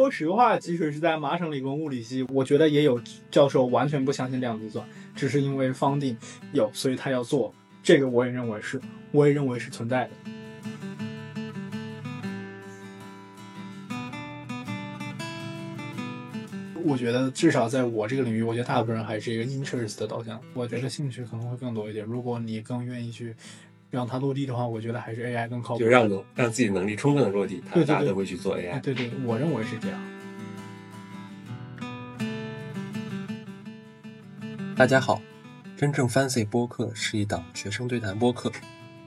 说实话，即使是在麻省理工物理系，我觉得也有教授完全不相信量子计算，只是因为方定有，所以他要做。这个我也认为是，我也认为是存在的。我觉得至少在我这个领域，我觉得大部分人还是一个 interest 的导向。我觉得兴趣可能会更多一点。如果你更愿意去让它落地的话，我觉得还是 AI 更靠谱。就让能让自己能力充分的落地，对对对大家都会去做 AI。对对，我认为是这样。大家好，真正 fancy 播客是一档学生对谈播客。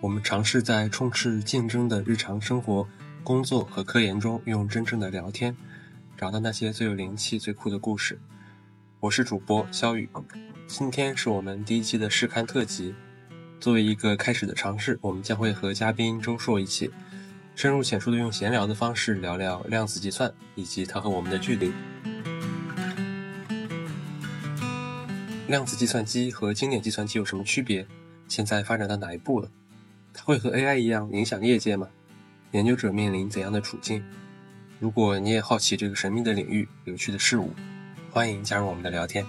我们尝试在充斥竞争的日常生活、工作和科研中，用真正的聊天，找到那些最有灵气、最酷的故事。我是主播肖宇，今天是我们第一期的试刊特辑。作为一个开始的尝试，我们将会和嘉宾周硕一起深入浅出的用闲聊的方式聊聊量子计算以及它和我们的距离。量子计算机和经典计算机有什么区别？现在发展到哪一步了？它会和 AI 一样影响业界吗？研究者面临怎样的处境？如果你也好奇这个神秘的领域、有趣的事物，欢迎加入我们的聊天。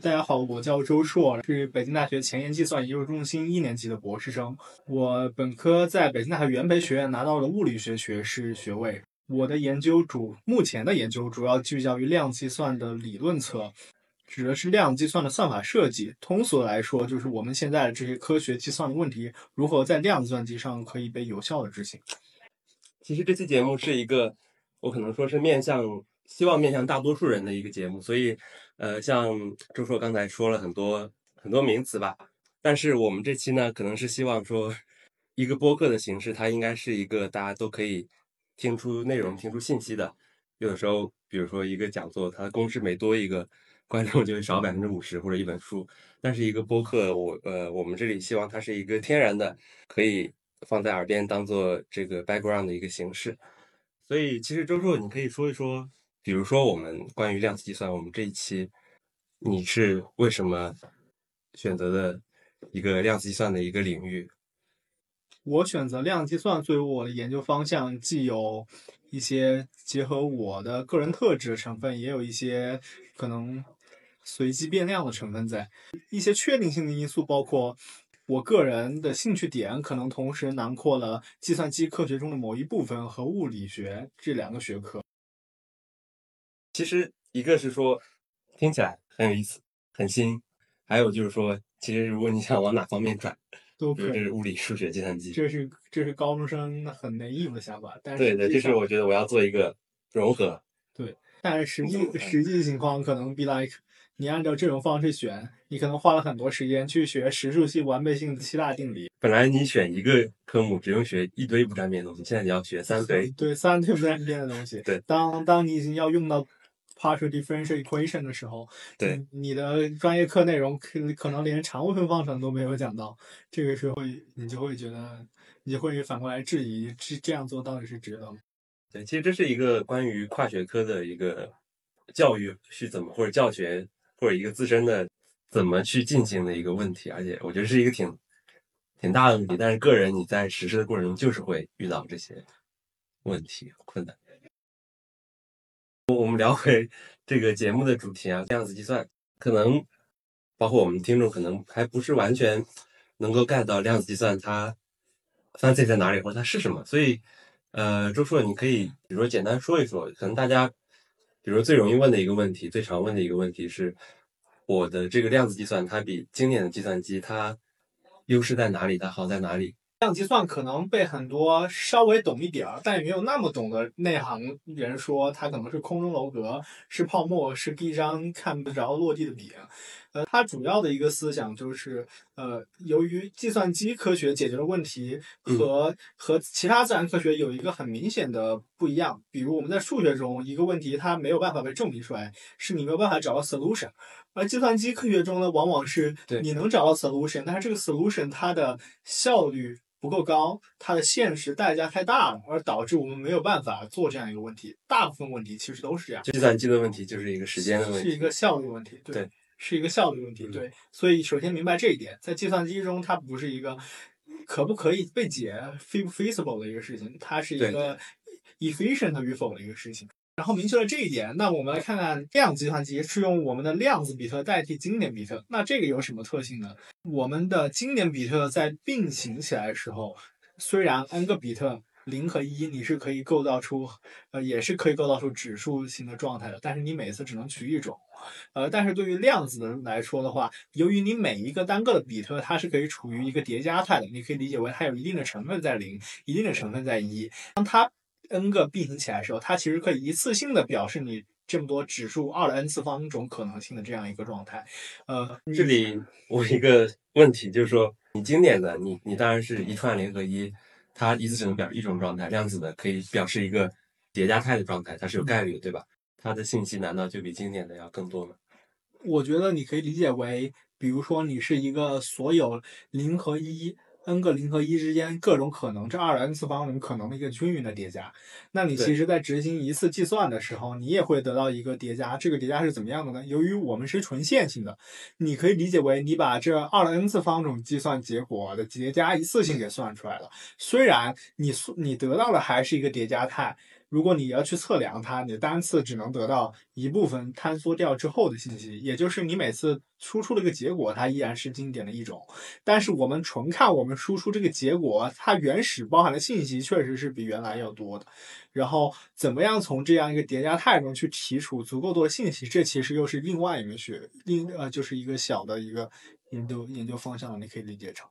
大家好，我叫周硕，是北京大学前沿计算研究中心一年级的博士生。我本科在北京大学元培学院拿到了物理学学士学位。我的研究主目前的研究主要聚焦于量计算的理论侧，指的是量计算的算法设计。通俗来说，就是我们现在的这些科学计算的问题，如何在量子计算机上可以被有效的执行。其实这期节目是一个，我可能说是面向希望面向大多数人的一个节目，所以，呃，像周硕刚才说了很多很多名词吧，但是我们这期呢，可能是希望说一个播客的形式，它应该是一个大家都可以听出内容、听出信息的。有的时候，比如说一个讲座，它的公式每多一个，观众就会少百分之五十或者一本书。但是一个播客，我呃，我们这里希望它是一个天然的，可以放在耳边当做这个 background 的一个形式。所以，其实周硕，你可以说一说，比如说我们关于量子计算，我们这一期你是为什么选择的一个量子计算的一个领域？我选择量子计算作为我的研究方向，既有一些结合我的个人特质的成分，也有一些可能随机变量的成分在。一些确定性的因素包括我个人的兴趣点，可能同时囊括了计算机科学中的某一部分和物理学这两个学科。其实一个是说听起来很有意思、很新，还有就是说，其实如果你想往哪方面转，都可以。这是物理、数学、计算机，这是这是高中生很 naive 的想法，但是对对，这是我觉得我要做一个融合。对但是实际实际情况可能 be like，你按照这种方式选，你可能花了很多时间去学实数系完备性的七大定理，本来你选一个科目只用学一堆不沾边的东西，现在你要学三堆。对三堆不沾边的东西。对，当当你已经要用到 partial differential equation 的时候，对你，你的专业课内容可可能连常微分方程都没有讲到，这个时候你就会觉得，你会反过来质疑，这这样做到底是值得吗？对，其实这是一个关于跨学科的一个教育是怎么，或者教学，或者一个自身的怎么去进行的一个问题，而且我觉得是一个挺挺大的问题。但是个人你在实施的过程中，就是会遇到这些问题困难。聊回这个节目的主题啊，量子计算，可能包括我们听众可能还不是完全能够 get 到量子计算它 fancy 在哪里，或者它是什么，所以。呃，周硕，你可以比如说简单说一说，可能大家，比如最容易问的一个问题，最常问的一个问题是，我的这个量子计算它比经典的计算机它优势在哪里？它好在哪里？量子计算可能被很多稍微懂一点儿，但也没有那么懂的内行人说它可能是空中楼阁，是泡沫，是一张看不着落地的饼。呃，它主要的一个思想就是，呃，由于计算机科学解决的问题和、和其他自然科学有一个很明显的不一样。比如我们在数学中，一个问题它没有办法被证明出来，是你没有办法找到 solution。而计算机科学中呢，往往是你能找到 solution，但是这个 solution 它的效率不够高，它的现实代价太大了，而导致我们没有办法做这样一个问题。大部分问题其实都是这样，计算机的问题就是一个时间的问题，是一个效率问题，对，对是一个效率问题，嗯对。所以首先明白这一点，在计算机中，它不是一个可不可以被解 fe- feasible 的一个事情，它是一个 efficient 与否的一个事情。然后明确了这一点，那我们来看看量子计算机是用我们的量子比特代替经典比特，那这个有什么特性呢？我们的经典比特在并行起来的时候，虽然 n 个比特零和一你是可以构造出，呃，也是可以构造出指数型的状态的，但是你每次只能取一种。呃，但是对于量子的来说的话，由于你每一个单个的比特它是可以处于一个叠加态的，你可以理解为它有一定的成分在零，一定的成分在一。当它 n 个并行起来的时候，它其实可以一次性的表示你这么多指数二的 n 次方种可能性的这样一个状态。呃，这里我一个问题就是说，你经典的你你当然是一串零和一，它一次只能表示一种状态，量子的可以表示一个叠加态的状态，它是有概率的，对吧？它的信息难道就比经典的要更多吗？我觉得你可以理解为，比如说你是一个所有零和一 n 个零和一之间各种可能，这二的 n 次方种可能的一个均匀的叠加。那你其实在执行一次计算的时候，你也会得到一个叠加。这个叠加是怎么样的呢？由于我们是纯线性的，你可以理解为你把这二的 n 次方种计算结果的叠加一次性给算出来了。虽然你算你得到的还是一个叠加态，如果你要去测量它，你的单次只能得到一部分坍缩掉之后的信息，也就是你每次输出的一个结果，它依然是经典的一种。但是我们纯看我们输出这个结果，它原始包含的信息确实是比原来要多的。然后怎么样从这样一个叠加态中去提取足够多的信息，这其实又是另外一个学另呃就是一个小的一个研究研究方向了，你可以理解成。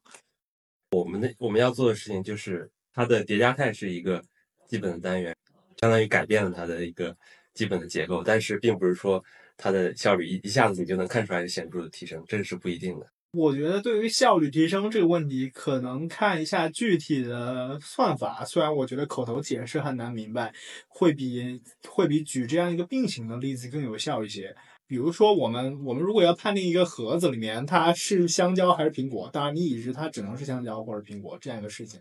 我们的我们要做的事情就是它的叠加态是一个基本的单元，相当于改变了它的一个基本的结构，但是并不是说它的效率一一下子你就能看出来显著的提升，这是不一定的。我觉得对于效率提升这个问题，可能看一下具体的算法。虽然我觉得口头解释很难明白，会比会比举这样一个并行的例子更有效一些。比如说，我们我们如果要判定一个盒子里面它是香蕉还是苹果，当然你已知它只能是香蕉或者苹果这样一个事情，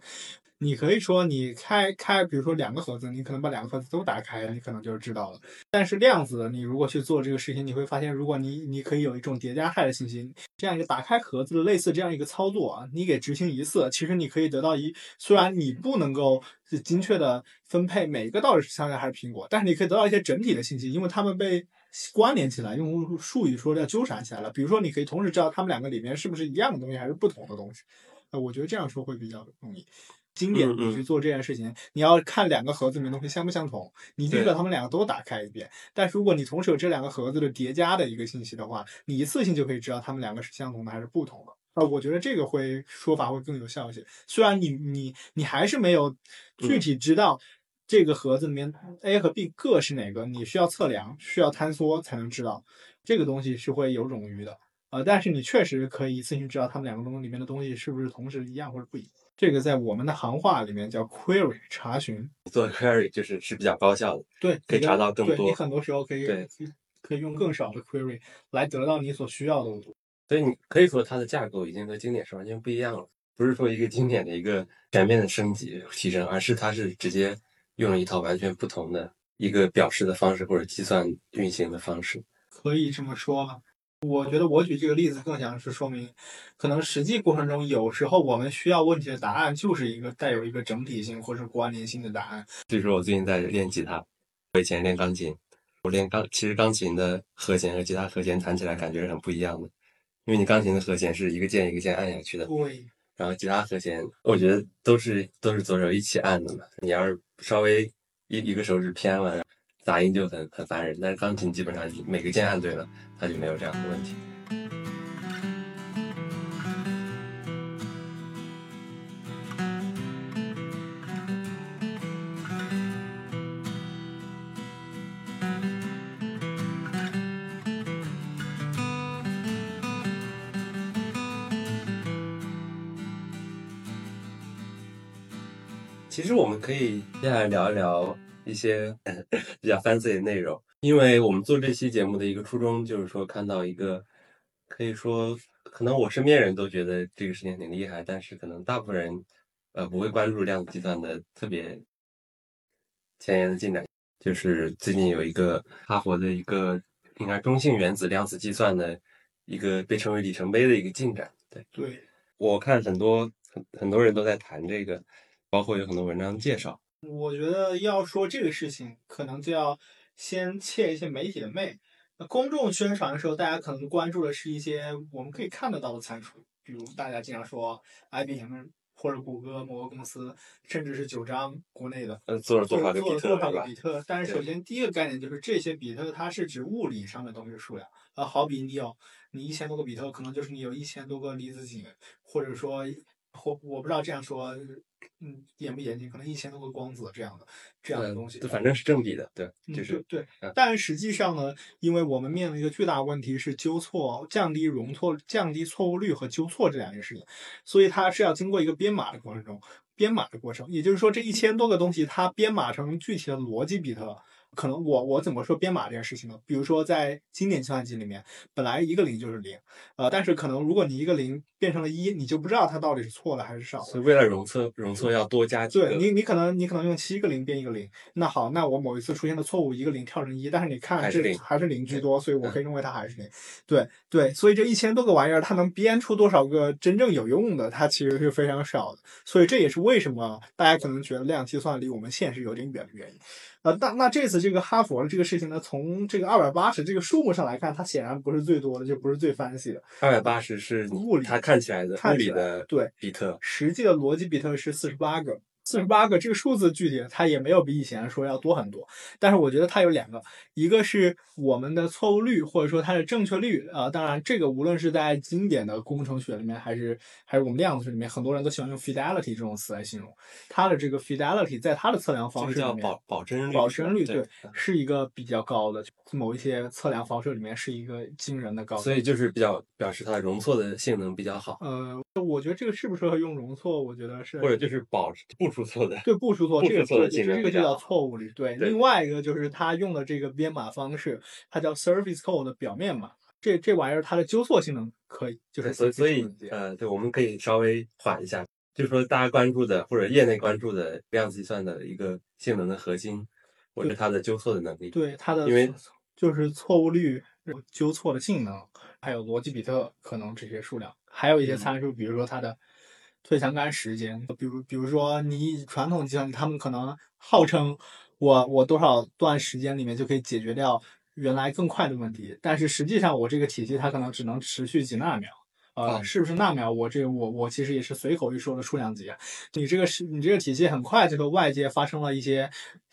你可以说你开开，比如说两个盒子，你可能把两个盒子都打开，你可能就是知道了。但是量子，你如果去做这个事情，你会发现，如果你你可以有一种叠加态的信息，这样一个打开盒子的类似这样一个操作啊，你给执行一次，其实你可以得到一，虽然你不能够精确的分配每个到底是香蕉还是苹果，但是你可以得到一些整体的信息，因为它们被关联起来，用术语说叫纠缠起来了。比如说，你可以同时知道它们两个里面是不是一样的东西，还是不同的东西。呃，我觉得这样说会比较容易。经典你去做这件事情，你要看两个盒子里面东西相不相同，你必须对把它们两个都打开一遍。但是如果你同时有这两个盒子的叠加的一个信息的话，你一次性就可以知道它们两个是相同的还是不同的。啊，我觉得这个会说法会更有效一些。虽然你你你还是没有具体知道这个盒子里面 A 和 B 各是哪个，你需要测量，需要坍缩才能知道。这个东西是会有冗余的。呃，但是你确实可以一次性知道它们两个东西里面的东西是不是同时一样或者不一样。这个在我们的行话里面叫 query 查询。做 query 就是是比较高效的，对，可以查到更多对你很多时候可以对可以用更少的 query 来得到你所需要的。所以你可以说它的架构已经和经典是完全不一样了，不是说一个经典的一个全面的升级提升，而是它是直接用了一套完全不同的一个表示的方式或者计算运行的方式。可以这么说吧。我觉得我举这个例子更像是说明，可能实际过程中有时候我们需要问题的答案就是一个带有一个整体性或者关联性的答案。所以说我最近在练吉他，我以前练钢琴，我练钢其实钢琴的和弦和吉他和弦弹起来感觉是很不一样的，因为你钢琴的和弦是一个键一个键按下去的，对，然后吉他和弦我觉得都是都是左手一起按的嘛，你要是稍微一一个手指偏了，杂音就很很烦人。但是钢琴基本上每个键按对了，它就没有这样的问题。其实我们可以接下来聊一聊一些 比较 fancy 的内容，因为我们做这期节目的一个初衷就是说看到一个，可以说可能我身边人都觉得这个事情挺厉害，但是可能大部分人呃不会关注量子计算的特别前沿的进展。就是最近有一个哈佛的一个应该中性原子量子计算的一个被称为里程碑的一个进展。对，对，我看很多很很多人都在谈这个，包括有很多文章介绍。我觉得要说这个事情，可能就要先切一些媒体的魅。那公众宣传的时候，大家可能关注的是一些我们可以看得到的参数，比如大家经常说 IBM 或者谷歌某个公司，甚至是九章国内的呃，做了多做少个比特，做了多少个比？特。但是首先第一个概念就是这些比特它是指物理上的东西数量，呃，好比你有你一千多个比特，可能就是你有一千多个离子阱，或者说或我不知道这样说，嗯，严不严谨，可能一千多个光子这样的这样的东西。呃反正是正比的，对，嗯就是对但实际上呢，因为我们面临一个巨大问题是纠错、降低容错、降低错误率和纠错这两件事情，所以它是要经过一个编码的过程中，编码的过程，也就是说这一千多个东西它编码成具体的逻辑比特。可能我我怎么说编码这件事情呢？比如说在经典计算机里面，本来一个零就是零，呃，但是可能如果你一个零变成了一，你就不知道它到底是错了还是少了。所以为了容错，容错要多加几个。对你，你可能你可能用七个零变一个零，那好，那我某一次出现的错误一个零跳成一，但是你看这还是零还是零居多，所以我可以认为它还是零。对对，所以这一千多个玩意儿，它能编出多少个真正有用的，它其实是非常少的。所以这也是为什么大家可能觉得量子计算离我们现实有点远的原因。呃，那那这次这个哈佛的这个事情呢，从这个二百八十这个数目上来看，它显然不是最多的，就不是最 fancy 的。二百八十是物理它看起来的物理的对比特，实际的逻辑比特是四十八个，四十八个这个数字具体它也没有比以前说要多很多，但是我觉得它有两个，一个是我们的错误率或者说它的正确率啊、呃当然这个无论是在经典的工程学里面，还是还是我们量子学里面，很多人都喜欢用 fidelity 这种词来形容它的这个 fidelity，在它的测量方式里面。保保真率，保真率对对，是一个比较高的，某一些测量方式里面是一个惊人的高。所以就是比较表示它的容错的性能比较好，呃，我觉得这个适不适合用容错，我觉得是或者就是保不出错的。对不出错，这个就叫错误率。对，另外一个就是它用的这个编码方式，它叫 surface code 的表面码。这这玩意儿它的纠错性能可以，就是所以所以呃，对，我们可以稍微缓一下，就是说大家关注的或者业内关注的量子计算的一个性能的核心，或者它的纠错的能力。对它的因为就是错误率、纠错的性能，还有逻辑比特可能这些数量，还有一嗯些参数，比如说它的退相干时间，比如比如说你传统计算机，他们可能号称我我多少段时间里面就可以解决掉原来更快的问题，但是实际上我这个体系它可能只能持续几纳秒。呃，哦是不是纳秒？我这我我其实也是随口一说的数量级。你这个是你这个体系很快就和外界发生了一些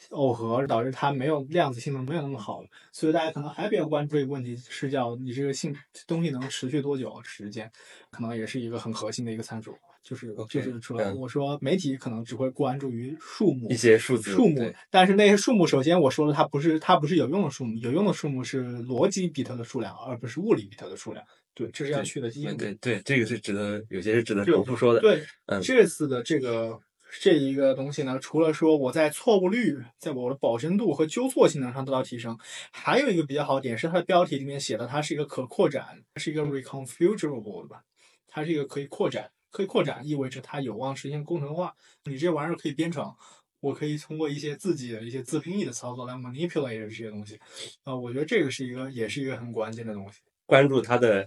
耦合，导致它没有量子性能没有那么好了。所以大家可能还比较关注一个问题，是叫你这个性东西能持续多久时间，可能也是一个很核心的一个参数。就是就是除了嗯我说媒体可能只会关注于数目一些数字数目，但是那些数目，首先我说了，它不是它不是有用的数目，有用的数目是逻辑比特的数量，而不是物理比特的数量。对，这是要去的第一对步。对对，这个是值得有些是值得就重复说的。对，嗯这次的这个这一个东西呢，除了说我在错误率、在我的保真度和纠错性能上得到提升，还有一个比较好的点是它的标题里面写的，它是一个可扩展，是一个 reconfigurable 的吧？它是一个可以扩展，可以扩展意味着它有望实现工程化。你这玩意儿可以编程。我可以通过一些自己的一些自定义的操作来 manipulate 这些东西，啊、我觉得这个是一个，也是一个很关键的东西。关注它的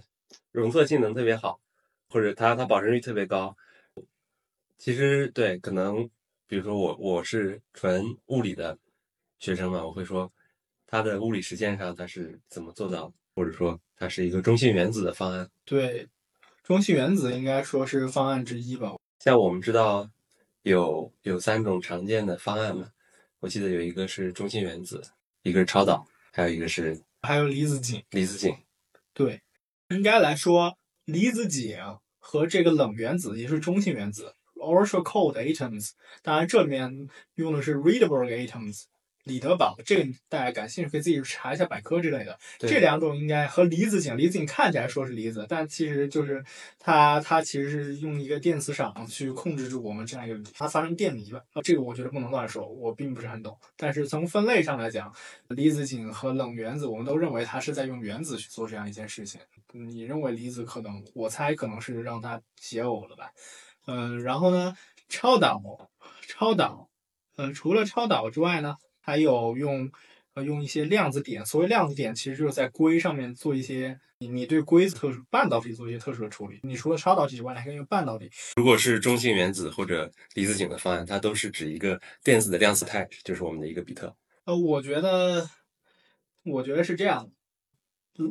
容错性能特别好，或者它它保真率特别高。其实对，可能比如说我我是纯物理的学生嘛，我会说它的物理实践上它是怎么做到，或者说它是一个中性原子的方案。对，中性原子应该说是方案之一吧。像我们知道有有三种常见的方案嘛，我记得有一个是中性原子，一个是超导，还有一个是还有离子阱，离子阱。对，应该来说，离子阱和这个冷原子也是中性原子 （ultra cold atoms）。当然，这里面用的是 readable atoms 李德堡。这个大家感兴趣可以自己查一下百科之类的。这两种应该和离子阱，离子阱看起来说是离子，但其实就是它它其实是用一个电磁场去控制住我们这样一个它发生电离吧。呃这个我觉得不能乱说，我并不是很懂。但是从分类上来讲，离子阱和冷原子，我们都认为它是在用原子去做这样一件事情。你认为离子可能，我猜可能是让它解耦了吧？嗯，然后呢，超导，超导，呃，除了超导之外呢，还有用呃用一些量子点。所谓量子点，其实就是在硅上面做一些你你对硅特殊半导体做一些特殊的处理。你除了超导体之外，还可以用半导体。如果是中性原子或者离子阱的方案，它都是指一个电子的量子态，就是我们的一个比特。呃，我觉得，我觉得是这样。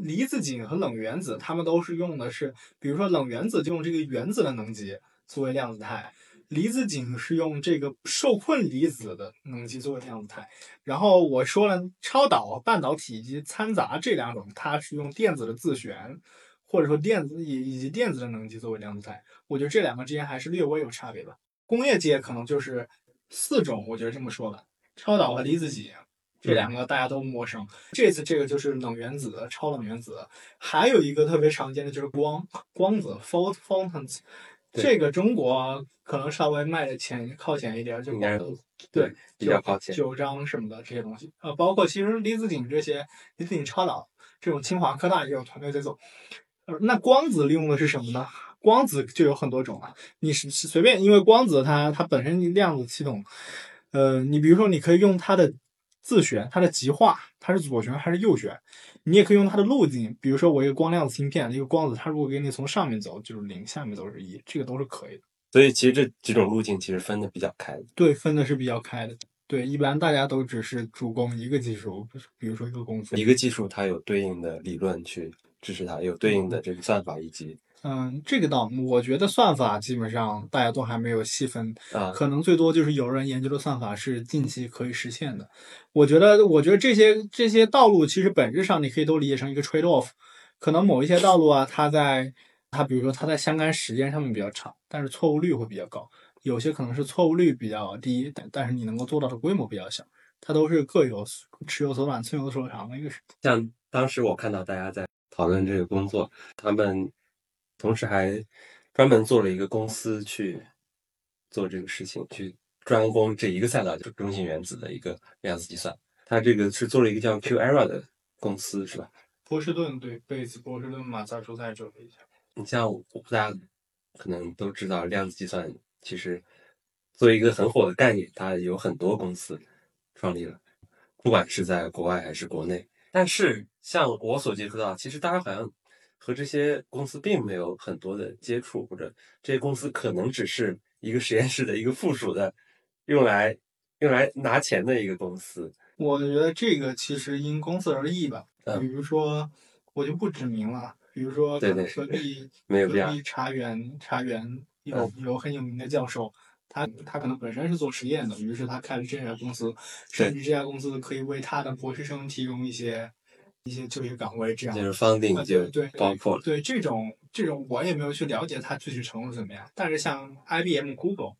离子阱和冷原子，它们都是用的是，比如说冷原子就用这个原子的能级作为量子态，离子阱是用这个受困离子的能级作为量子态。然后我说了，超导、半导体以及掺杂这两种，它是用电子的自旋，或者说电子以以及电子的能级作为量子态。我觉得这两个之间还是略微有差别吧。工业界可能就是四种，我觉得这么说吧，超导和离子阱。这两个大家都陌生。这次这个就是冷原子、超冷原子，还有一个特别常见的就是光光子 （photons）。这个中国可能稍微卖的前靠前一点，就对比较靠前。九章什么的这些东西，呃，包括其实离子阱这些，离子阱超导这种，清华科大也有团队在做。呃，那光子利用的是什么呢？光子就有很多种了，你是随便，因为光子它它本身量子系统，呃，你比如说你可以用它的。自旋，它的极化，它是左旋还是右旋？你也可以用它的路径，比如说我一个光量子芯片，一个光子，它如果给你从上面走就是零，下面走是一，这个都是可以的。所以其实这几种路径其实分的比较开。对，分的是比较开的。对，一般大家都只是主攻一个技术，比如说一个公司，一个技术它有对应的理论去支持它，有对应的这个算法以及。嗯，这个倒，我觉得算法基本上大家都还没有细分啊，可能最多就是有人研究的算法是近期可以实现的。我觉得，我觉得这些这些道路其实本质上你可以都理解成一个 trade off，可能某一些道路啊，它在它比如说它在相干时间上面比较长，但是错误率会比较高；有些可能是错误率比较低，但但是你能够做到的规模比较小，它都是各有尺有所短，寸有所长的一个事。像当时我看到大家在讨论这个工作，他们。同时还专门做了一个公司去做这个事情，去专攻这一个赛道，就是中性原子的一个量子计算。他这个是做了一个叫 QEra 的公司，是吧？波士顿对，贝斯波士顿马萨诸塞州的一家。你像大家可能都知道，量子计算其实作为一个很火的概念，它有很多公司创立了，不管是在国外还是国内。但是像我所接触到，其实大家好像。和这些公司并没有很多的接触，或者这些公司可能只是一个实验室的一个附属的，用来用来拿钱的一个公司。我觉得这个其实因公司而异吧。嗯，比如说我就不指名了，比如说对对，隔壁 没有必要。茶园茶园有有很有名的教授，他他可能本身是做实验的，于是他开了这家公司，甚至这家公司可以为他的博士生提供一些。一些就业岗位这样，就是方定就对包括对这种这种我也没有去了解它具体程度怎么样，但是像 IBM、Google，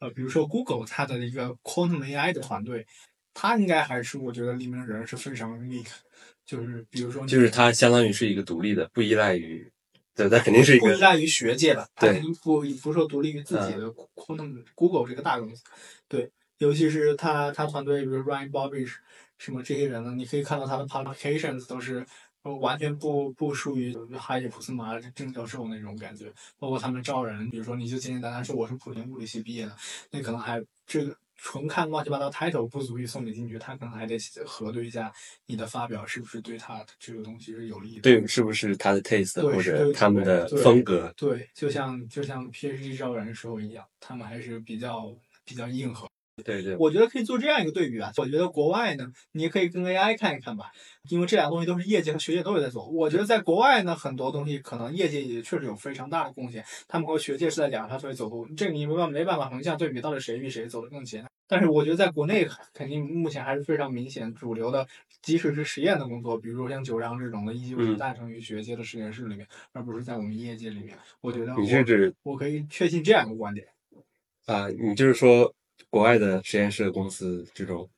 呃，比如说 Google 它的一个 Quantum AI 的团队，它应该还是我觉得里面人是非常 unique，就是比如说就是它相当于是一个独立的，不依赖于对，它肯定是一个不依赖于学界的，对，不不说独立于自己的 Quantum Google 这个大公司，对，尤其是他他团队，比如 Ryan Bobish。什么这些人呢？你可以看到他的 publications 都是完全不不属于哈耶普斯马郑教授那种感觉，包括他们招人，比如说你就简简单单说我是普林物理系毕业的，那可能还这个纯看乱七八糟 title 不足以送你进去，他可能还得核对一下你的发表是不是对他这个东西是有利的，对，是不是他的 taste 或者他们的风格？对，就像就像 PhD 招人时候一样，他们还是比较比较硬核。对对，我觉得可以做这样一个对比啊。我觉得国外呢，你也可以跟 AI 看一看吧，因为这两个东西都是业界和学界都有在做。我觉得在国外呢，很多东西可能业界也确实有非常大的贡献，他们和学界是在两条腿走路，这个你没办没办法横向对比，到底谁比谁走得更前。但是我觉得在国内肯定目前还是非常明显，主流的即使是实验的工作，比如说像九章这种的，依旧是诞生于学界的实验室里面，而不是在我们业界里面。我觉得你是指我可以确信这样一个观点啊，你就是说。国外的实验室公司，这种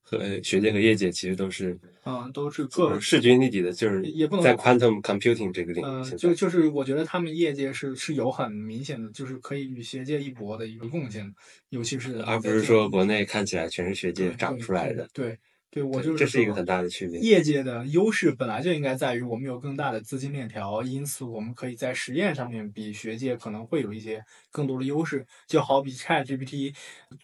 和学界和业界其实都是，嗯，都是各势均力敌的，就是也不能在 quantum computing 这个领域，就就是我觉得他们业界是是有很明显的，就是可以与学界一搏的一个贡献，尤其是而不是说国内看起来全是学界长出来的，对，对我就是这是一个很大的区别。业界的优势本来就应该在于我们有更大的资金链条，因此我们可以在实验上面比学界可能会有一些更多的优势。就好比 ChatGPT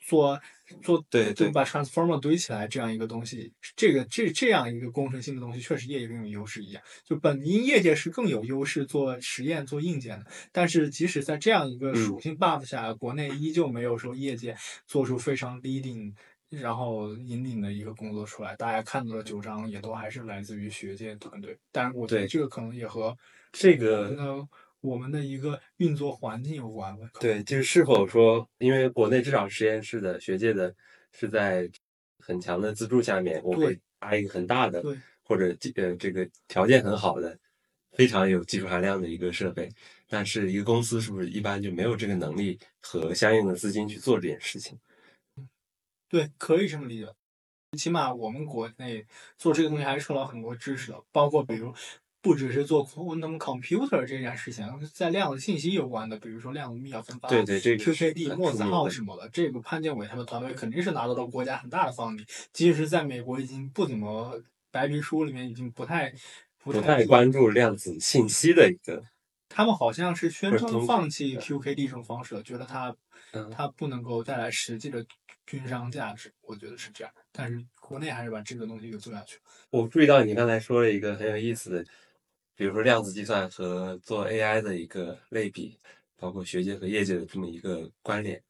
做做对对把 Transformer 堆起来这样一个东西，这个这这样一个工程性的东西，确实业界更有优势一样。就本因业界是更有优势做实验做硬件的，但是即使在这样一个嗯属性 buff 下，国内依旧没有说业界做出非常 leading。然后引领的一个工作出来，大家看到的九章也都还是来自于学界团队，但是我觉得对这个可能也和这个呃我们的一个运作环境有关吧。对，就是是否说，因为国内至少实验室的学界的是在很强的资助下面，我会对搭一个很大的对或者技呃这个条件很好的、非常有技术含量的一个设备，但是一个公司是不是一般就没有这个能力和相应的资金去做这件事情？对，可以这么理解。起码我们国内做这个东西还是受到很多支持的，包括比如不只是做 quantum computer 这件事情，在量子信息有关的，比如说量子密钥分发，对对，这个 QKD、很墨子号什么的，这个潘建伟他们团队肯定是拿到了国家很大的方力，即使在美国已经不怎么白皮书里面已经不太不不太太关注量子信息的一个，他们好像是宣称放弃 QKD 这种方式了，觉得它嗯它不能够带来实际的军商价值，我觉得是这样。但是国内还是把这个东西给做下去。我注意到你刚才说了一个很有意思的，比如说量子计算和做 AI 的一个类比，包括学界和业界的这么一个关联。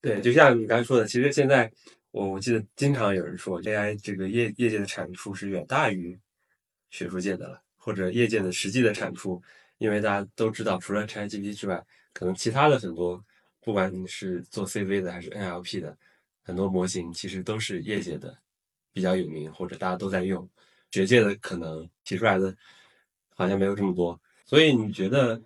对，就像你刚才说的，其实现在我我记得经常有人说，AI 这个业业界的产出是远大于学术界的了，或者业界的实际的产出，因为大家都知道，除了 ChatGPT 之外，可能其他的很多，不管你是做 CV 的还是 NLP 的，很多模型其实都是业界的比较有名，或者大家都在用，学界的可能提出来的好像没有这么多。所以你觉得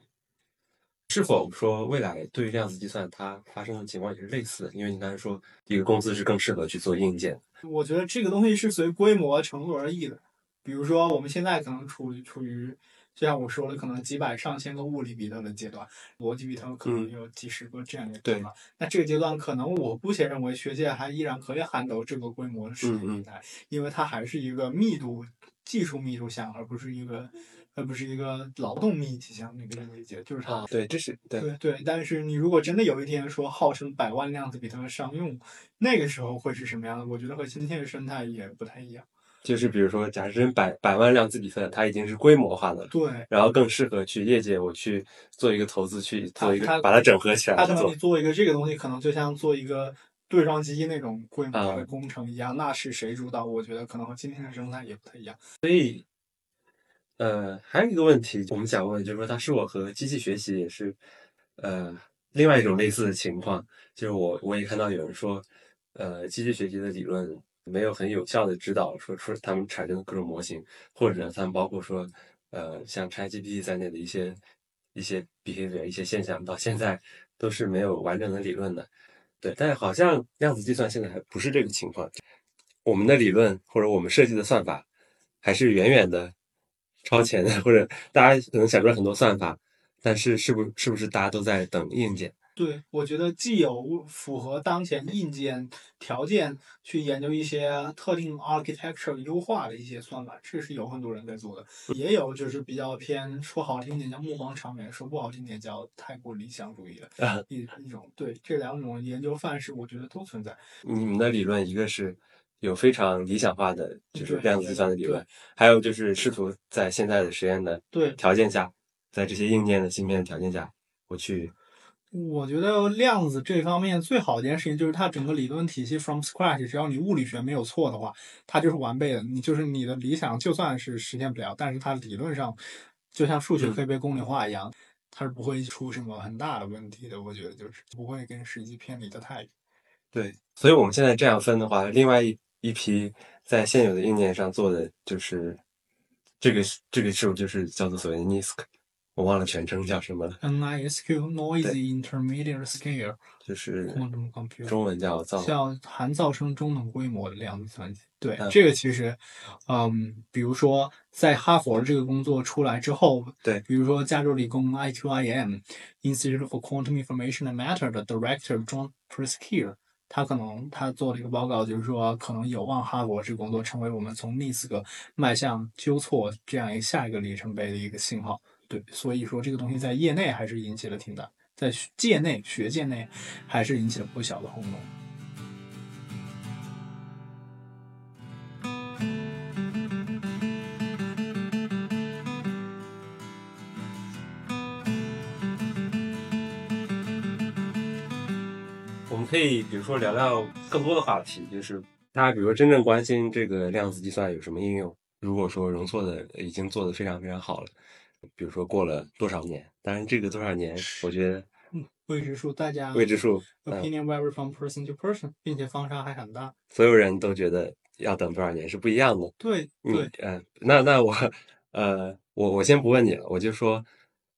是否说未来对于量子计算它发生的情况也是类似的？因为你刚才说一个公司是更适合去做硬件，我觉得这个东西是随规模程度而异的。比如说，我们现在可能处于处于，就像我说的，可能几百上千个物理比特的阶段，逻辑比特可能嗯有几十个这样的阶对段。那这个阶段，可能我姑且认为学界还依然可以 handle 这个规模的实验嗯嗯平台，因为它还是一个密度技术密度项，而不是一个而不是一个劳动密集项那个理解，就是它啊，对，这是对对对，但是你如果真的有一天说号称百万量子比特商用，那个时候会是什么样的？我觉得和今天的生态也不太一样。就是比如说，假设真百百万量子比赛，它已经是规模化的了。对，然后更适合去业界，我去做一个投资，去做一个把它整合起来做它可能你。做一个这个东西，可能就像做一个对撞机那种规模的啊工程一样，那是谁主导？我觉得可能和今天的生态也不太一样。所以呃，还有一个问题，我们想问，就是说它是否和机器学习也是呃另外一种类似的情况？就是我我也看到有人说，呃，机器学习的理论没有很有效的指导说出他们产生的各种模型，或者他们包括说呃像 ChatGPT 在内的一些一些 behavior 一些现象，到现在都是没有完整的理论的。对，但是好像量子计算现在还不是这个情况，我们的理论或者我们设计的算法还是远远的超前的，或者大家可能想出来很多算法，但是是不是不是大家都在等硬件？对，我觉得既有符合当前硬件条件去研究一些特定 architecture 优化的一些算法，这是有很多人在做的，也有就是比较偏说好听点叫目光长远，说不好听点叫太过理想主义的啊一一种。对，这两种研究范式，我觉得都存在。你们的理论一个是有非常理想化的，就是量子计算的理论，还有就是试图在现在的实验的对，条件下，在这些硬件的芯片的条件下，我去我觉得量子这方面最好的一件事情就是它整个理论体系 from scratch，只要你物理学没有错的话，它就是完备的。你就是你的理想就算是实现不了，但是它理论上就像数学可以被公理化一样，它是不会出什么很大的问题的。我觉得就是不会跟实际偏离的太远。对，所以我们现在这样分的话，另外一一批在现有的硬件上做的就是这个这个是不是就是叫做所谓的 NISQ？我忘了全称叫什么了，NISQ Noisy Intermediate Scale 就是中文叫造叫含噪声中等规模的量子计算机。对，嗯这个其实，嗯，比如说在哈佛这个工作出来之后，对比如说加州理工 IQIM Institute for Quantum Information and Matter 的 Director John Preskier，他可能他做了一个报告，就是说可能有望哈佛这个工作成为我们从 NISQ 迈向纠错这样一个下一个里程碑的一个信号。对，所以说这个东西在业内还是引起了挺大，在界内学界内还是引起了不小的轰动。我们可以比如说聊聊更多的话题，就是大家比如说真正关心这个量子计算有什么应用。如果说容错的已经做得非常非常好了，比如说过了多少年，当然这个多少年，我觉得未知数，大家未知数，嗯，opinion vary from person to person，并且方差还很大。所有人都觉得要等多少年是不一样的。对你对，呃，那那我呃，我我先不问你了，我就说，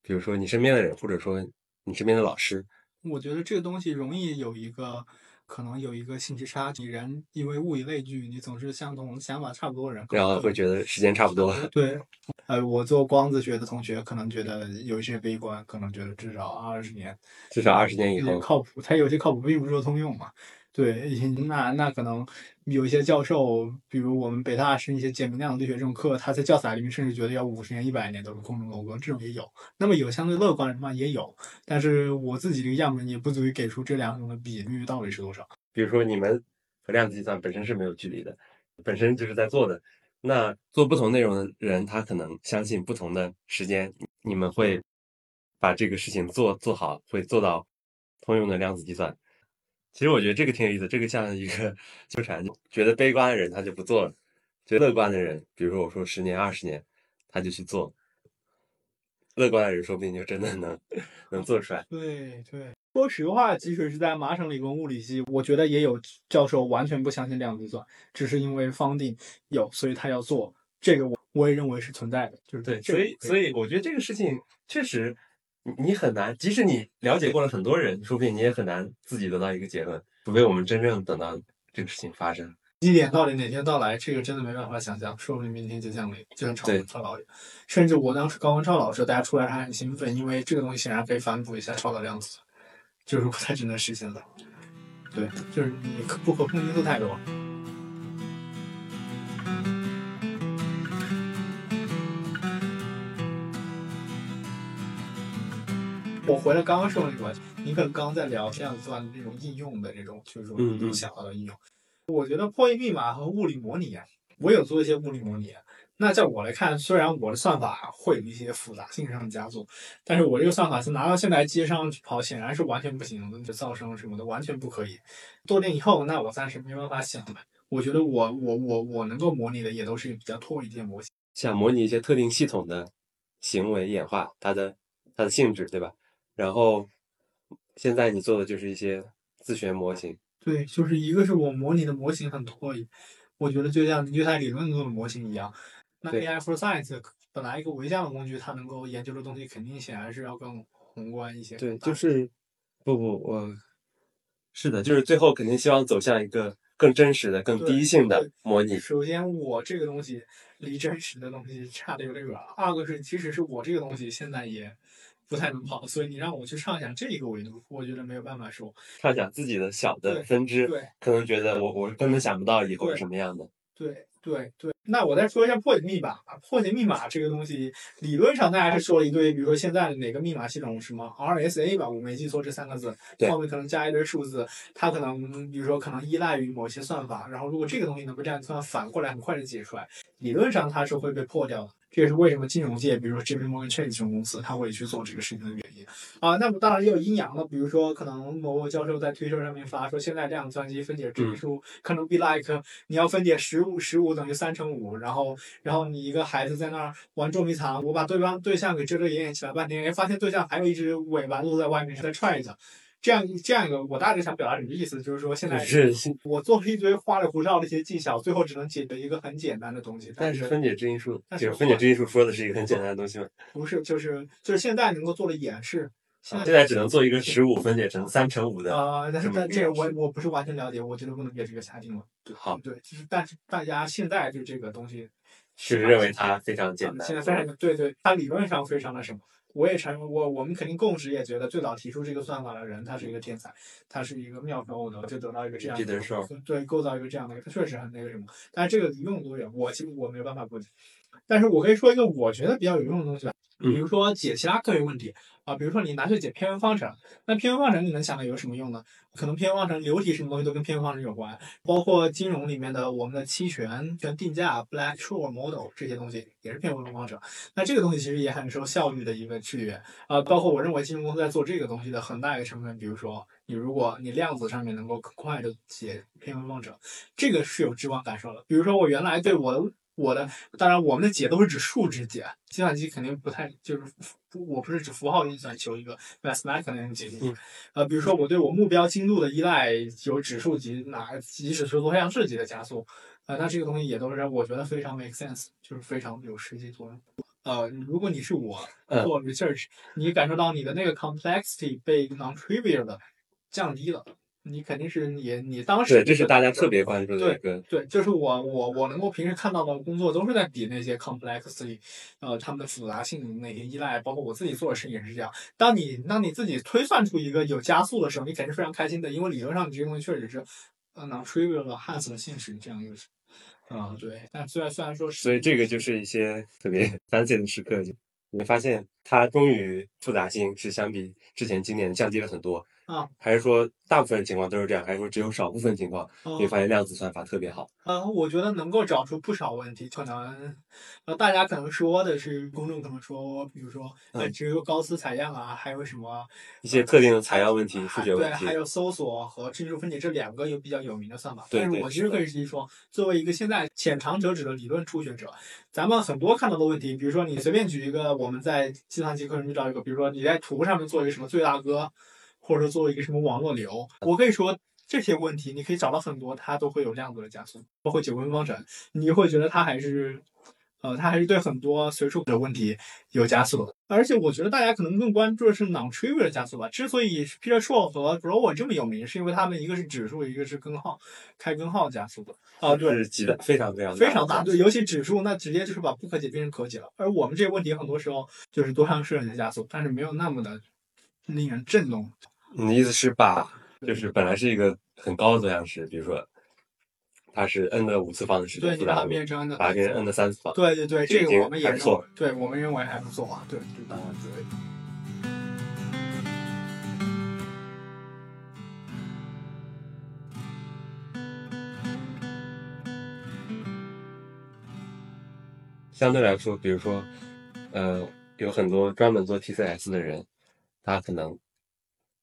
比如说你身边的人，或者说你身边的老师，我觉得这个东西容易有一个可能有一个信息差。你人因为物以类聚，你总是相同想法差不多的人，然后会觉得时间差不多。对，呃，我做光子学的同学可能觉得有一些悲观，可能觉得至少二十年，至少二十年以后，靠谱。它有些靠谱，并不是说通用嘛。对，那那可能有一些教授，比如我们北大是一些简明量子力学这种课，他在教材里面甚至觉得要五十年、一百年都是空中楼阁，这种也有。那么有相对乐观的人嘛，也有。但是我自己这个样本也不足以给出这两种的比率到底是多少。比如说你们和量子计算本身是没有距离的，本身就是在做的。那做不同内容的人，他可能相信不同的时间，你们会把这个事情做做好，会做到通用的量子计算。其实我觉得这个挺有意思，这个像一个纠缠，觉得悲观的人他就不做了，觉得乐观的人，比如说我说十年、二十年，他就去做。乐观的人说不定就真的能能做出来。对对，说实话，即使是在麻省理工物理系，我觉得也有教授完全不相信量子计算，只是因为方定有，所以他要做这个我，我也认为是存在的。就是对，所以所以我觉得这个事情确实，你你很难，即使你了解过了很多人，说不定你也很难自己得到一个结论，除非我们真正等到这个事情发生。基点到底哪天到来，这个真的没办法想象，说不定明天就降临，就像超对文超导一样。甚至我当时高文超老师，大家出来还很兴奋，因为这个东西显然可以反哺一下超导量子，就是不太真的实现了。对，就是你可不可控因素太多。我回来刚刚说那个问题，你可能刚刚在聊量子算这种应用的这种，就是说你想到的应用。我觉得破译密码和物理模拟，啊我有做一些物理模拟。啊那在我来看，虽然我的算法会有一些复杂性上的加速，但是我这个算法是拿到现在街上去跑，显然是完全不行的，就噪声什么的完全不可以。多年以后，那我暂时没办法想了。我觉得我我我我能够模拟的也都是比较脱离这些模型。想模拟一些特定系统的行为演化，它的它的性质，对吧？然后现在你做的就是一些自学模型，对，就是一个是我模拟的模型很脱离，我觉得就像纽泰理论做的模型一样。那对 AI for Science 本来一个微象的工具，它能够研究的东西肯定显然是要更宏观一些。对，就是不不，我是的，就是最后肯定希望走向一个更真实的、更对第一性的模拟。首先，我这个东西离真实的东西差的有点远。二个是，即使是我这个东西现在也不太能跑，所以你让我去畅想这一个维度，我觉得没有办法说。畅想自己的小的分支，对可能觉得我我根本想不到以后是什么样的。对对对，那我再说一下破解密码吧。破解密码这个东西，理论上大家是说了一堆，比如说现在哪个密码系统什么 RSA 吧，我没记错这三个字，后面可能加一堆数字，它可能比如说可能依赖于某些算法，然后如果这个东西能被这样算反过来很快的解出来，理论上它是会被破掉的。这也是为什么金融界，比如说 JP Morgan Chase 这种公司，他会去做这个事情的原因啊。那么当然也有阴阳的，比如说可能某某教授在推特上面发说，现在量子计算机分解指数可能 be like 你要分解十五，十五等于三乘五，然后然后你一个孩子在那儿玩捉迷藏，我把对方对象给遮遮掩掩起来半天，哎，发现对象还有一只尾巴露在外面，是在踹着。这样这样一个，我大致想表达什么意思，就是说现在是，我做了一堆花里胡哨的一些技巧，最后只能解决一个很简单的东西。但是分解质因数，但就是是分解质因数说的是一个很简单的东西吗。不是，就是就是现在能够做的演示，现在只能做一个十五分解成三乘五的。啊、但是但这个我我不是完全了解，我觉得不能给这个下定论。对好对，就是但是大家现在就这个东西是认为它非常简单啊现。在非常对对，它理论上非常的什么？我也承认，我我们肯定共识也觉得最早提出这个算法的人，他是一个天才，他是一个妙手偶得，就得到一个这样的对，构造一个这样的一个，他确实很那个什么。但是这个离用多远，我其实我没有办法估计。但是我可以说一个我觉得比较有用的东西吧，嗯比如说解其他科学问题啊，比如说你拿去解偏微方程，那偏微方程你能想到有什么用呢？可能偏微方程流体什么东西都跟偏微方程有关，包括金融里面的我们的期权、权定价、Black Shore Model 这些东西也是偏微方程。那这个东西其实也很受效率的一个制约啊、包括我认为金融公司在做这个东西的很大一个成分，比如说你如果你量子上面能够更快的解偏微方程，这个是有直观感受的。比如说我原来对我的我的，当然我们的解都是指数值解，计算机肯定不太就是不我不是指符号运算求一个 mathematical 那种解嗯。呃，比如说我对我目标精度的依赖有指数级，哪即使是多项式级的加速，呃，那这个东西也都是我觉得非常 make sense，就是非常有实际作用。呃，如果你是我嗯。做 research，、你感受到你的那个 complexity 被 non-trivial 的降低了，你肯定是你你当时对，这是大家特别关注的一个。对，就是我我我能够平时看到的工作都是在比那些 complexity，呃，他们的复杂性那些依赖，包括我自己做的事情也是这样。当你当你自己推算出一个有加速的时候，你肯定是非常开心的，因为理论上你这些东西确实是呃 non-trivial 的 h a s 的现实这样一个事。啊、对，但虽然虽然说是，所以这个就是一些特别 fancy 的时刻，你会发现它终于复杂性是相比之前经典降低了很多啊，还是说大部分情况都是这样，还是说只有少部分情况呃你会发现量子算法特别好？啊，我觉得能够找出不少问题，可能，呃，大家可能说的是公众可能说，比如说，呃，嗯只有高斯采样啊，还有什么一些特定的采样问题、数学问题对，还有搜索和技术分解这两个有比较有名的算法。对对但是我其实可以直接说，作为一个现在浅尝辄止的理论初学者，咱们很多看到的问题，比如说你随便举一个，我们在计算机课程遇到一个，比如说你在图上面做一个什么最大哥，或者说做一个什么网络流，我可以说。这些问题你可以找到很多，它都会有量子的加速，包括九分方程，你会觉得它还是，呃，它还是对很多随处的问题有加速的。而且我觉得大家可能更关注的是 non-trivial 的加速吧。之所以 Peter Shaw 和 Grover 这么有名，是因为他们一个是指数，一个是根号，开根号加速的。啊，对，是极大非常非常非常大，对，尤其指数，那直接就是把不可解变成可解了。而我们这些问题很多时候就是多项式的加速，但是没有那么的令人震动。你的意思是把就是本来是一个很高的多项式，比如说它是 n 的五次方的时对你把它变成 n 的把它变成 n 的三次方。对对对，这个我们也还不错认为，对我们认为还不错啊。对对对对。相对来说，比如说，呃，有很多专门做 TCS 的人，他可能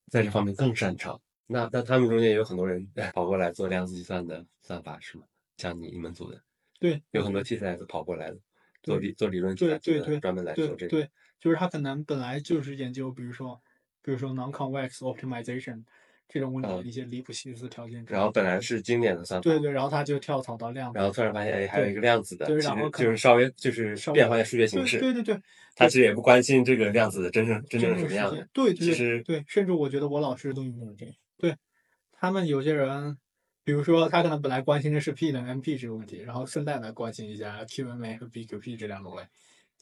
在这方面更擅长。那那他们中间有很多人哎跑过来做量子计算的算法是吗？像你你们组的，对，有很多 TCS 跑过来的，做理做理论计对算对对的专门来做这个。对，就是他可能本来就是研究，比如说，比如说 non-convex optimization 这种问题的嗯一些离谱系数条件。然后本来是经典的算法，对对，然后他就跳槽到量子。然后突然发现，哎，还有一个量子的，对然后可就是稍微就是变换一下数学形式。对对对，他其实也不关心这个量子的真正真正是什么样的。对，对其实对，甚至我觉得我老师都有这个。对，他们有些人，比如说他可能本来关心的是 P 等 MP 这个问题，然后顺带来关心一下 QMA 和 BQP 这两种类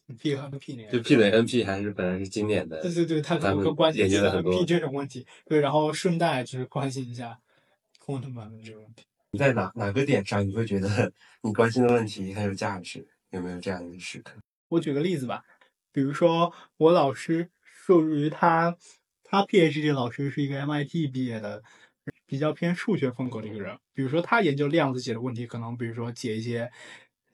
P 和 NP 那就。P 等于 NP 还是本来是经典的，对对对，他可能更关心研究了很 NP 多。这种问题，对，然后顺带就是关心一下 quantum 版本这个问题。你在哪哪个点上你会觉得 你关心的问题很有价值？有没有这样一个时刻？我举个例子吧，比如说我老师受制于他，他 PhD 老师是一个 MIT 毕业的，比较偏数学风格的一个人。比如说他研究量子解的问题，可能比如说解一些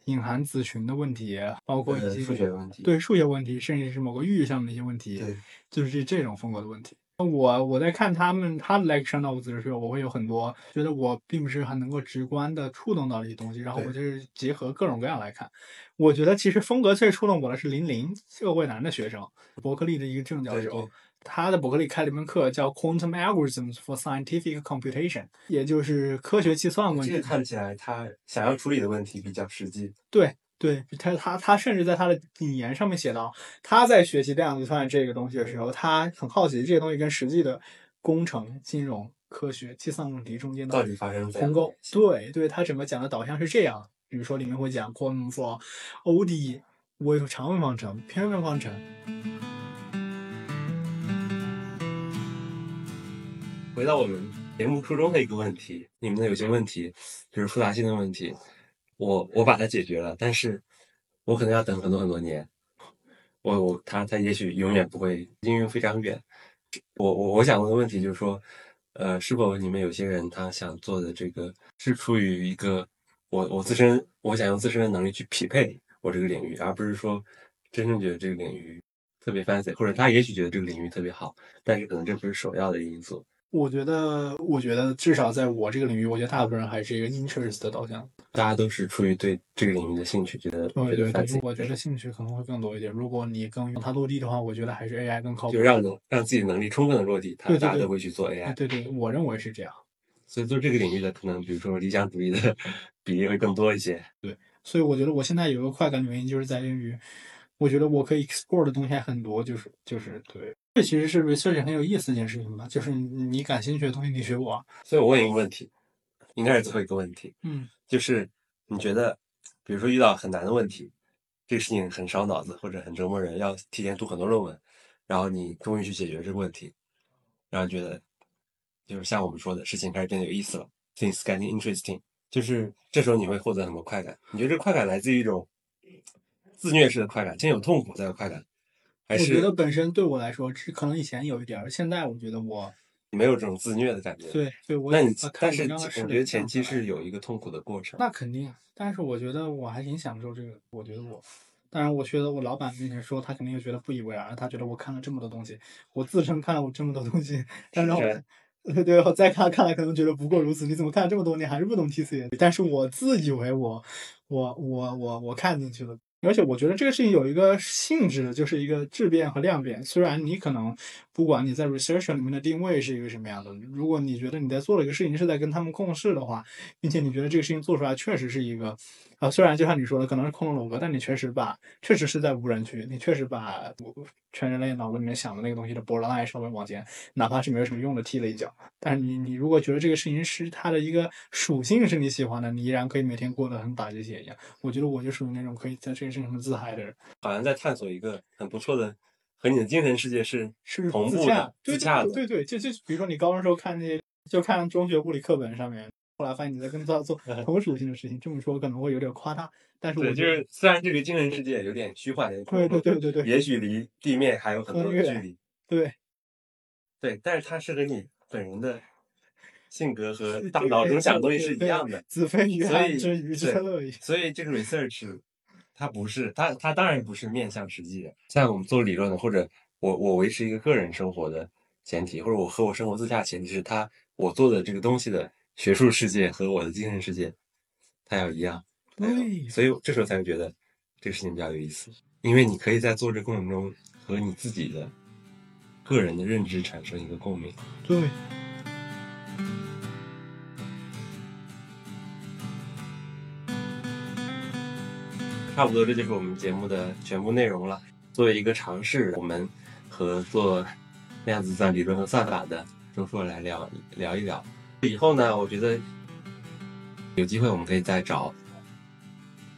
隐含子群的问题，包括一呃些数学问题。对数学问题，甚至是某个域上的一些问题，对，就是这这种风格的问题。我我在看他们他的 lecture notes 的时候，我会有很多觉得我并不是很能够直观的触动到一些东西，然后我就是结合各种各样来看。我觉得其实风格最触动我的是林林，社会男的学生，伯克利的一个正教授。他在伯克利开了一门课叫 Quantum Algorithms for Scientific Computation，也就是科学计算问题。这个看起来他想要处理的问题比较实际。对对，他他他甚至在他的引言上面写到，他在学习量子计算这个东西的时候，他很好奇这些东西跟实际的工程、金融、科学、计算问题中间到底发生怎样鸿沟对对，他整个讲的导向是这样，比如说里面会讲 quantum for ODE 微常微方程、偏微分方程。回到我们节目初衷的一个问题，你们的有些问题就是复杂性的问题，我我把它解决了，但是我可能要等很多很多年，我我他他也许永远不会应用非常远。我我我想问的问题就是说，呃，是否你们有些人他想做的这个是出于一个我我自身我想用自身的能力去匹配我这个领域，而不是说真正觉得这个领域特别 fancy，或者他也许觉得这个领域特别好，但是可能这不是首要的因素。我觉得，我觉得至少在我这个领域，我觉得大部分人还是一个 interest 的导向。大家都是出于对这个领域的兴趣，觉得对对对，fancy 我觉得兴趣可能会更多一点。如果你更用它落地的话，我觉得还是 AI 更靠谱。就让能让自己能力充分的落地，他对对对大家都会去做哎 AI。对对，我认为是这样。所以做这个领域的可能，比如说理想主义的比例会更多一些。对所以我觉得我现在有一个快感的原因，就是在于，我觉得我可以 explore 的东西还很多，就是就是对，这其实是 research 很有意思的一件事情吧，就是你你感兴趣的东西，你学我。所以我问一个问题，应该是最后一个问题，嗯，就是你觉得，比如说遇到很难的问题，这个事情很烧脑子或者很折磨人，要提前读很多论文，然后你终于去解决这个问题，然后觉得，就是像我们说的事情开始变得有意思了，things getting interesting，就是这时候你会获得很多快感。你觉得这快感来自于一种自虐式的快感，先有痛苦再有快感，还我觉得本身对我来说，是可能以前有一点儿，现在我觉得我没有这种自虐的感觉？。对对我那你但是我觉得前期是有一个痛苦的过程。那肯定啊，但是我觉得我还挺享受这个。我觉得我，当然，我觉得我老板面前说，他肯定又觉得不以为然，他觉得我看了这么多东西，我自称看了我这么多东西，但是对对，我再看看来可能觉得不过如此。你怎么看了这么多年还是不懂 TC？但是我自以为我我我我我看进去了。而且我觉得这个事情有一个性质，就是一个质变和量变。虽然你可能不管你在 research 里面的定位是一个什么样的，如果你觉得你在做了一个事情是在跟他们共事的话，并且你觉得这个事情做出来确实是一个，啊，虽然就像你说的可能是空中楼阁，但你确实把确实是在无人区，你确实把全人类脑子里面想的那个东西的 borderline 稍微往前，哪怕是没有什么用的踢了一脚。但是你你如果觉得这个事情是它的一个属性是你喜欢的，你依然可以每天过得很打鸡血一样。我觉得我就属于那种可以在这个事情上自嗨的人，好像在探索一个很不错的和你的精神世界是是同步的、对自洽的。对对对，就就比如说你高中时候看那些，就看中学物理课本上面。后来发现你在跟他做 同属性的事情，这么说可能会有点夸大，但是我对，就是虽然这个精神世界有点虚幻，对对对对对也许离地面还有很多的距离，对对，但是它是和你本人的性格和大脑中想的东西是一样的，子非鱼所以鱼之乐矣。所以这个 research 它不是它它当然不是面向实际的，像我们做理论的或者我我维持一个个人生活的前提，或者我和我生活自洽前提是它我做的这个东西的学术世界和我的精神世界它要一样。对所以这时候才会觉得这个事情比较有意思，因为你可以在做这过程中和你自己的个人的认知产生一个共鸣。对，差不多，这就是我们节目的全部内容了。作为一个尝试，我们和做量子算理论和算法的周硕来聊聊一聊。以后呢，我觉得有机会我们可以再找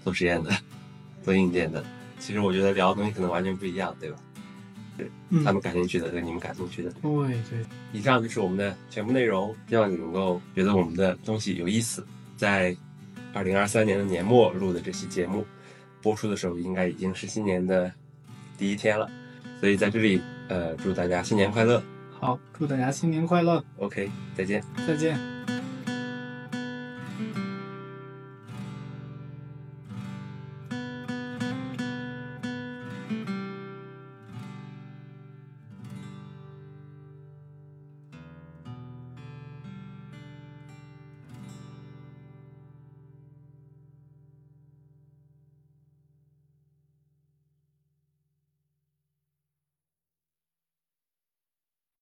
做实验的、做硬件的。其实我觉得聊的东西可能完全不一样，对吧？嗯他们感兴趣的和你们感兴趣的。对对，以上就是我们的全部内容，希望你能够觉得我们的东西有意思。在二零二三年的年末录的这期节目，播出的时候应该已经是新年的第一天了，所以在这里，呃，祝大家新年快乐。好，祝大家新年快乐，OK，再见。再见。